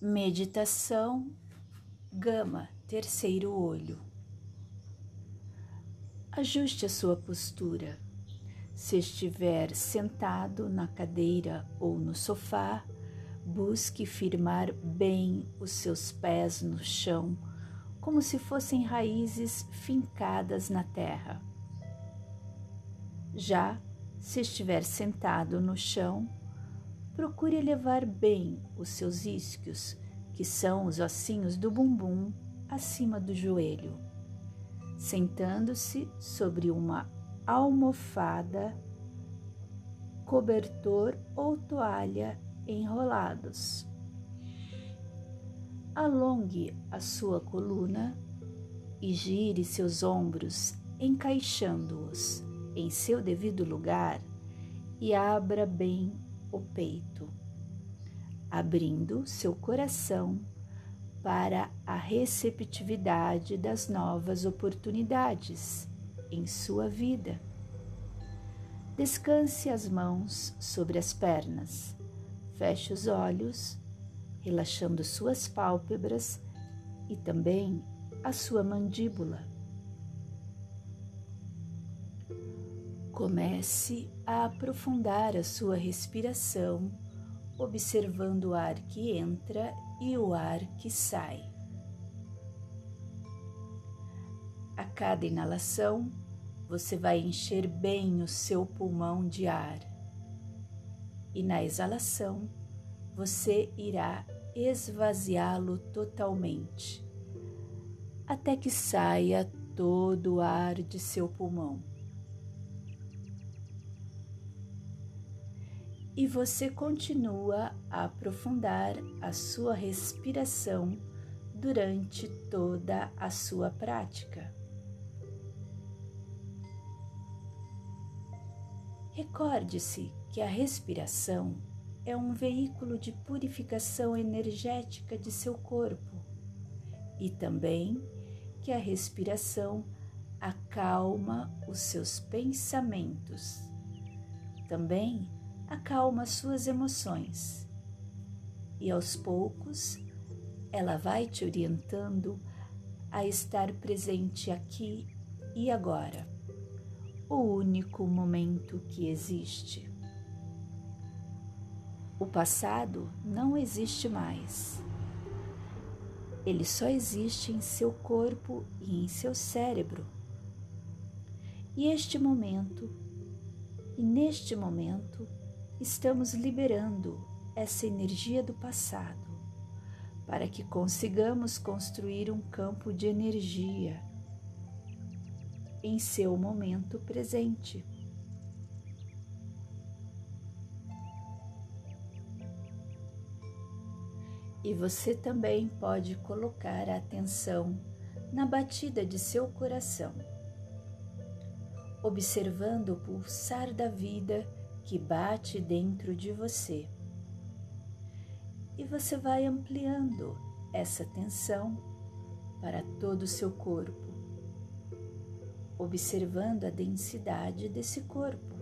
Meditação Gama, terceiro olho. Ajuste a sua postura. Se estiver sentado na cadeira ou no sofá, busque firmar bem os seus pés no chão, como se fossem raízes fincadas na terra. Já se estiver sentado no chão, procure elevar bem os seus isquios, que são os ossinhos do bumbum acima do joelho, sentando-se sobre uma almofada, cobertor ou toalha enrolados. Alongue a sua coluna e gire seus ombros, encaixando-os em seu devido lugar e abra bem o peito, abrindo seu coração para a receptividade das novas oportunidades em sua vida. Descanse as mãos sobre as pernas, feche os olhos, relaxando suas pálpebras e também a sua mandíbula. Comece a aprofundar a sua respiração, observando o ar que entra e o ar que sai. A cada inalação, você vai encher bem o seu pulmão de ar. E na exalação, você irá esvaziá-lo totalmente, até que saia todo o ar de seu pulmão. E você continua a aprofundar a sua respiração durante toda a sua prática. Recorde-se que a respiração é um veículo de purificação energética de seu corpo e também que a respiração acalma os seus pensamentos. Também acalma suas emoções e aos poucos ela vai te orientando a estar presente aqui e agora, o único momento que existe. O passado não existe mais. Ele só existe em seu corpo e em seu cérebro. E este momento, e neste momento, estamos liberando essa energia do passado para que consigamos construir um campo de energia em seu momento presente. E você também pode colocar a atenção na batida de seu coração, observando o pulsar da vida que bate dentro de você. E você vai ampliando essa tensão para todo o seu corpo, observando a densidade desse corpo,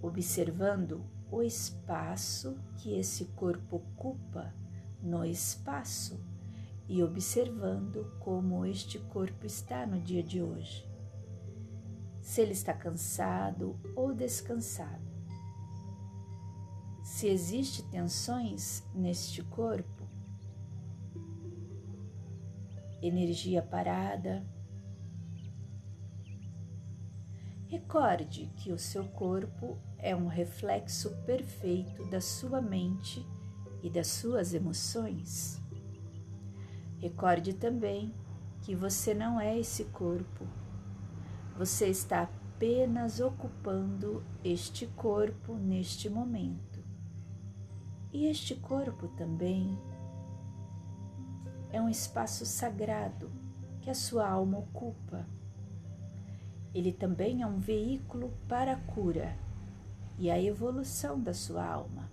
observando o espaço que esse corpo ocupa no espaço e observando como este corpo está no dia de hoje se ele está cansado ou descansado. Se existe tensões neste corpo, energia parada. Recorde que o seu corpo é um reflexo perfeito da sua mente e das suas emoções. Recorde também que você não é esse corpo você está apenas ocupando este corpo neste momento. E este corpo também é um espaço sagrado que a sua alma ocupa. Ele também é um veículo para a cura e a evolução da sua alma.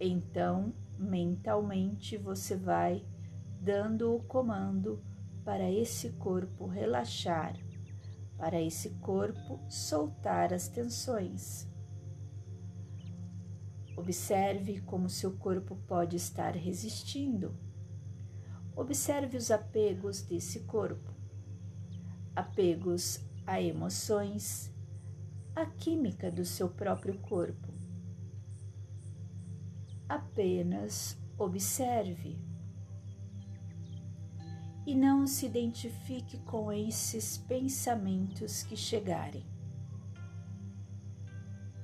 Então, mentalmente, você vai dando o comando para esse corpo relaxar, para esse corpo soltar as tensões. Observe como seu corpo pode estar resistindo. Observe os apegos desse corpo, apegos a emoções, a química do seu próprio corpo. Apenas observe e não se identifique com esses pensamentos que chegarem.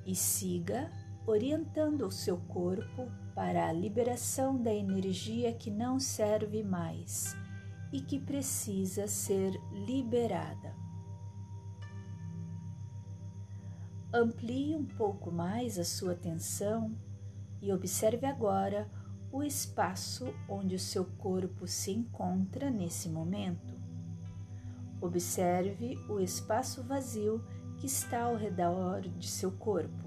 E siga orientando o seu corpo para a liberação da energia que não serve mais e que precisa ser liberada. Amplie um pouco mais a sua atenção e observe agora o espaço onde o seu corpo se encontra nesse momento. Observe o espaço vazio que está ao redor de seu corpo.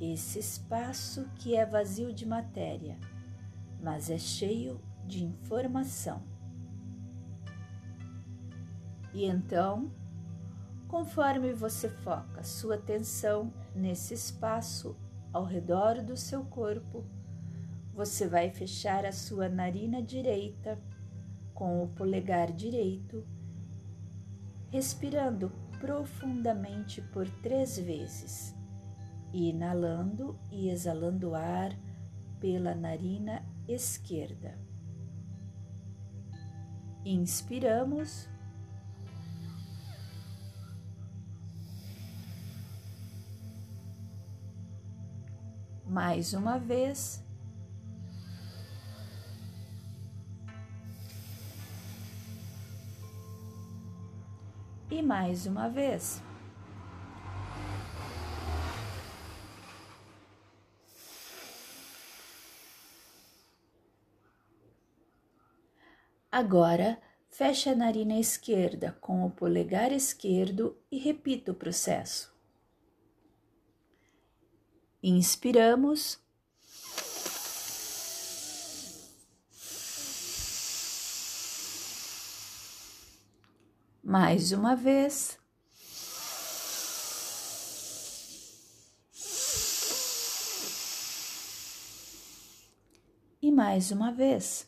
Esse espaço que é vazio de matéria, mas é cheio de informação. E então, conforme você foca sua atenção nesse espaço ao redor do seu corpo, você vai fechar a sua narina direita com o polegar direito, respirando profundamente por três vezes, inalando e exalando ar pela narina esquerda. Inspiramos. Mais uma vez. E mais uma vez. Agora, feche a narina esquerda com o polegar esquerdo e repita o processo. Inspiramos. Mais uma vez. E mais uma vez.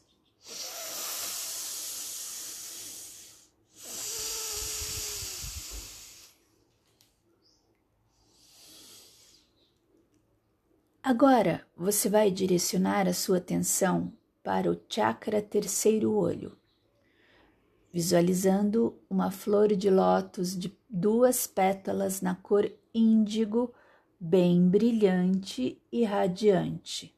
Agora você vai direcionar a sua atenção para o chakra terceiro olho, visualizando uma flor de lótus de duas pétalas na cor índigo, bem brilhante e radiante.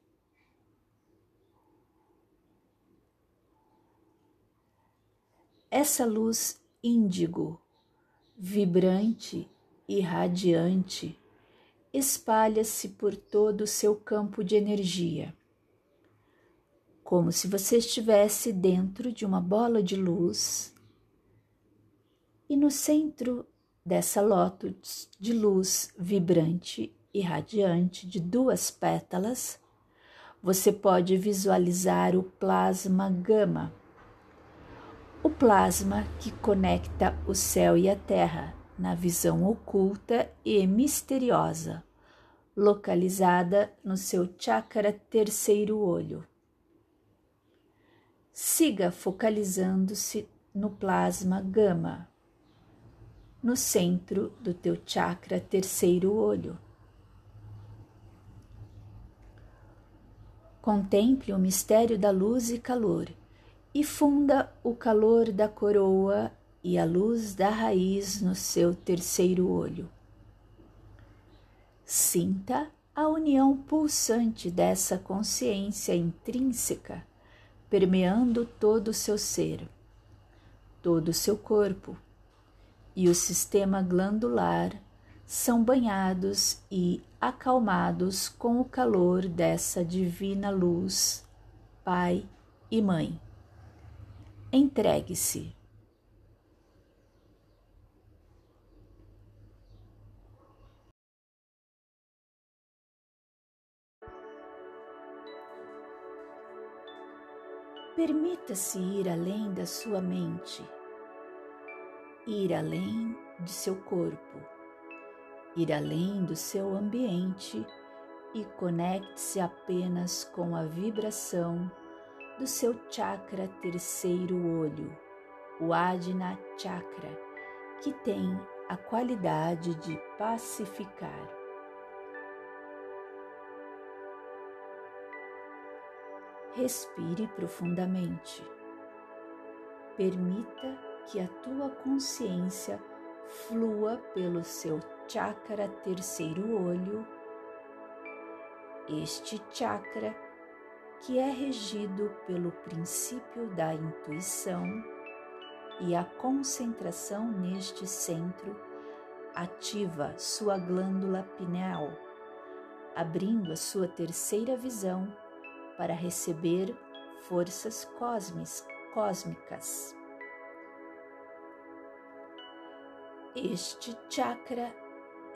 Essa luz índigo, vibrante e radiante, espalha-se por todo o seu campo de energia, como se você estivesse dentro de uma bola de luz e no centro dessa lótus de luz vibrante e radiante de duas pétalas, você pode visualizar o plasma gama, o plasma que conecta o céu e a terra na visão oculta e misteriosa, localizada no seu chakra terceiro olho. Siga focalizando-se no plasma gama, no centro do teu chakra terceiro olho. Contemple o mistério da luz e calor e funda o calor da coroa e a luz da raiz no seu terceiro olho. Sinta a união pulsante dessa consciência intrínseca permeando todo o seu ser, todo o seu corpo, e o sistema glandular são banhados e acalmados com o calor dessa divina luz, Pai e Mãe. Entregue-se. Permita-se ir além da sua mente, ir além de seu corpo, ir além do seu ambiente e conecte-se apenas com a vibração do seu chakra terceiro olho, o Adina Chakra, que tem a qualidade de pacificar. Respire profundamente. Permita que a tua consciência flua pelo seu chakra terceiro olho. Este chakra que é regido pelo princípio da intuição e a concentração neste centro ativa sua glândula pineal, abrindo a sua terceira visão para receber forças cósmicas. Este chakra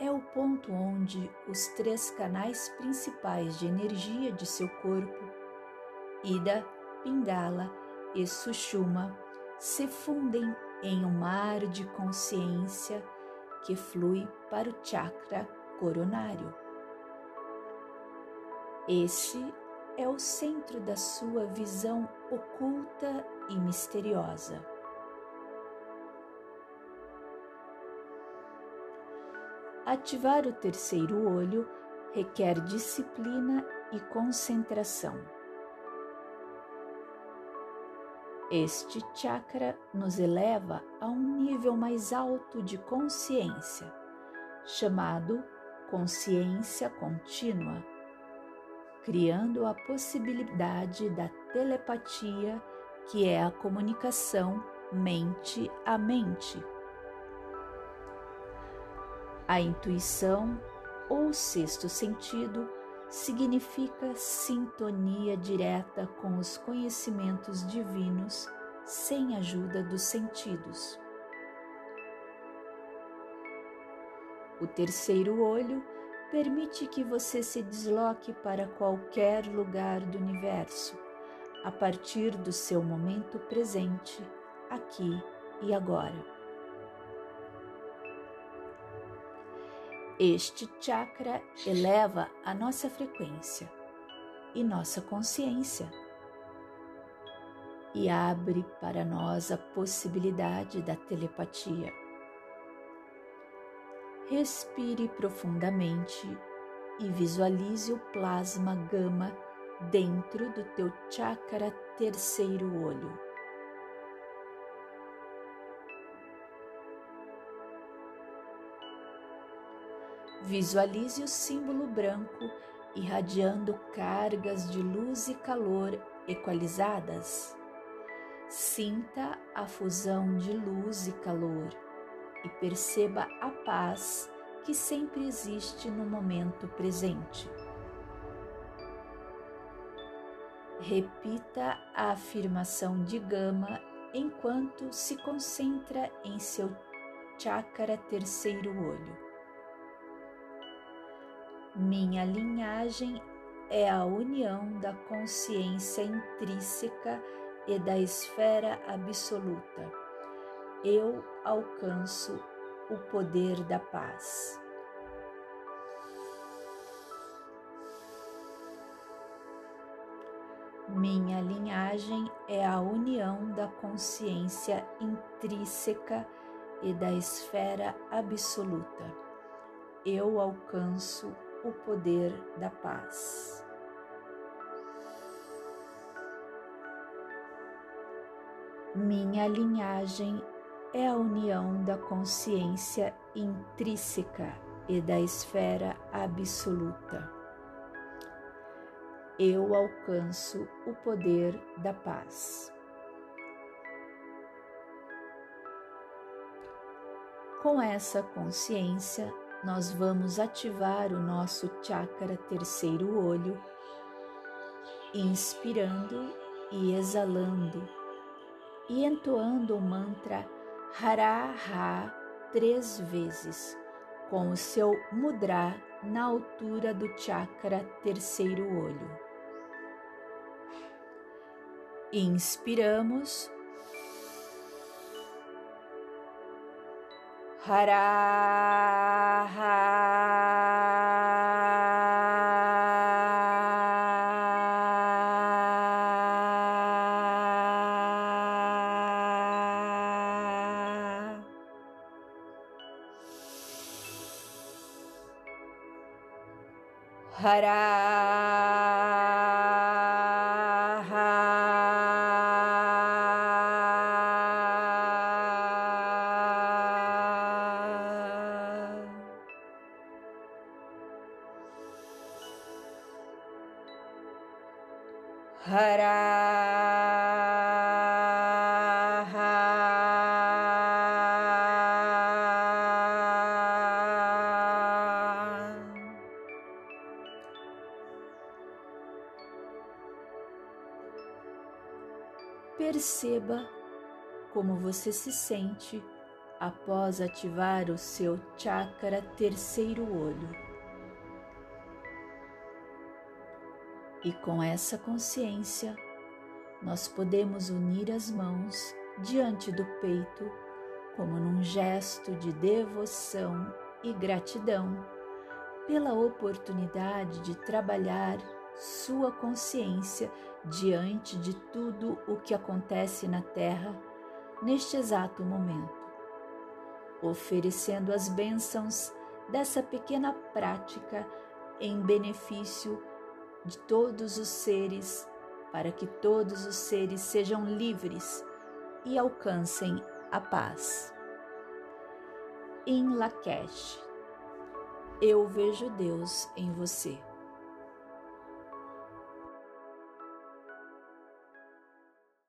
é o ponto onde os três canais principais de energia de seu corpo, Ida, Pingala e Sushuma, se fundem em um mar de consciência que flui para o chakra coronário. Esse é o centro da sua visão oculta e misteriosa. Ativar o terceiro olho requer disciplina e concentração. Este chakra nos eleva a um nível mais alto de consciência, chamado consciência contínua, criando a possibilidade da telepatia, que é a comunicação mente a mente. A intuição ou sexto sentido significa sintonia direta com os conhecimentos divinos sem ajuda dos sentidos. O terceiro olho permite que você se desloque para qualquer lugar do universo a partir do seu momento presente, aqui e agora. Este chakra eleva a nossa frequência e nossa consciência e abre para nós a possibilidade da telepatia. Respire profundamente e visualize o plasma gama dentro do teu chakra terceiro olho. Visualize o símbolo branco irradiando cargas de luz e calor equalizadas. Sinta a fusão de luz e calor e perceba a paz que sempre existe no momento presente. Repita a afirmação de Gama enquanto se concentra em seu chakra terceiro olho. Minha linhagem é a união da consciência intrínseca e da esfera absoluta. Eu alcanço o poder da paz. Minha linhagem é a união da consciência intrínseca e da esfera absoluta. Eu alcanço o poder da paz. Minha linhagem é a união da consciência intrínseca e da esfera absoluta. Eu alcanço o poder da paz. Com essa consciência, nós vamos ativar o nosso chakra terceiro olho, inspirando e exalando e entoando o mantra Hara-Ha três vezes, com o seu mudra na altura do chakra terceiro olho. Inspiramos Hara Perceba como você se sente após ativar o seu chakra terceiro olho. E com essa consciência, nós podemos unir as mãos diante do peito, como num gesto de devoção e gratidão pela oportunidade de trabalhar sua consciência diante de tudo o que acontece na Terra neste exato momento, oferecendo as bênçãos dessa pequena prática em benefício de todos os seres, para que todos os seres sejam livres e alcancem a paz. Em Lakesh, eu vejo Deus em você.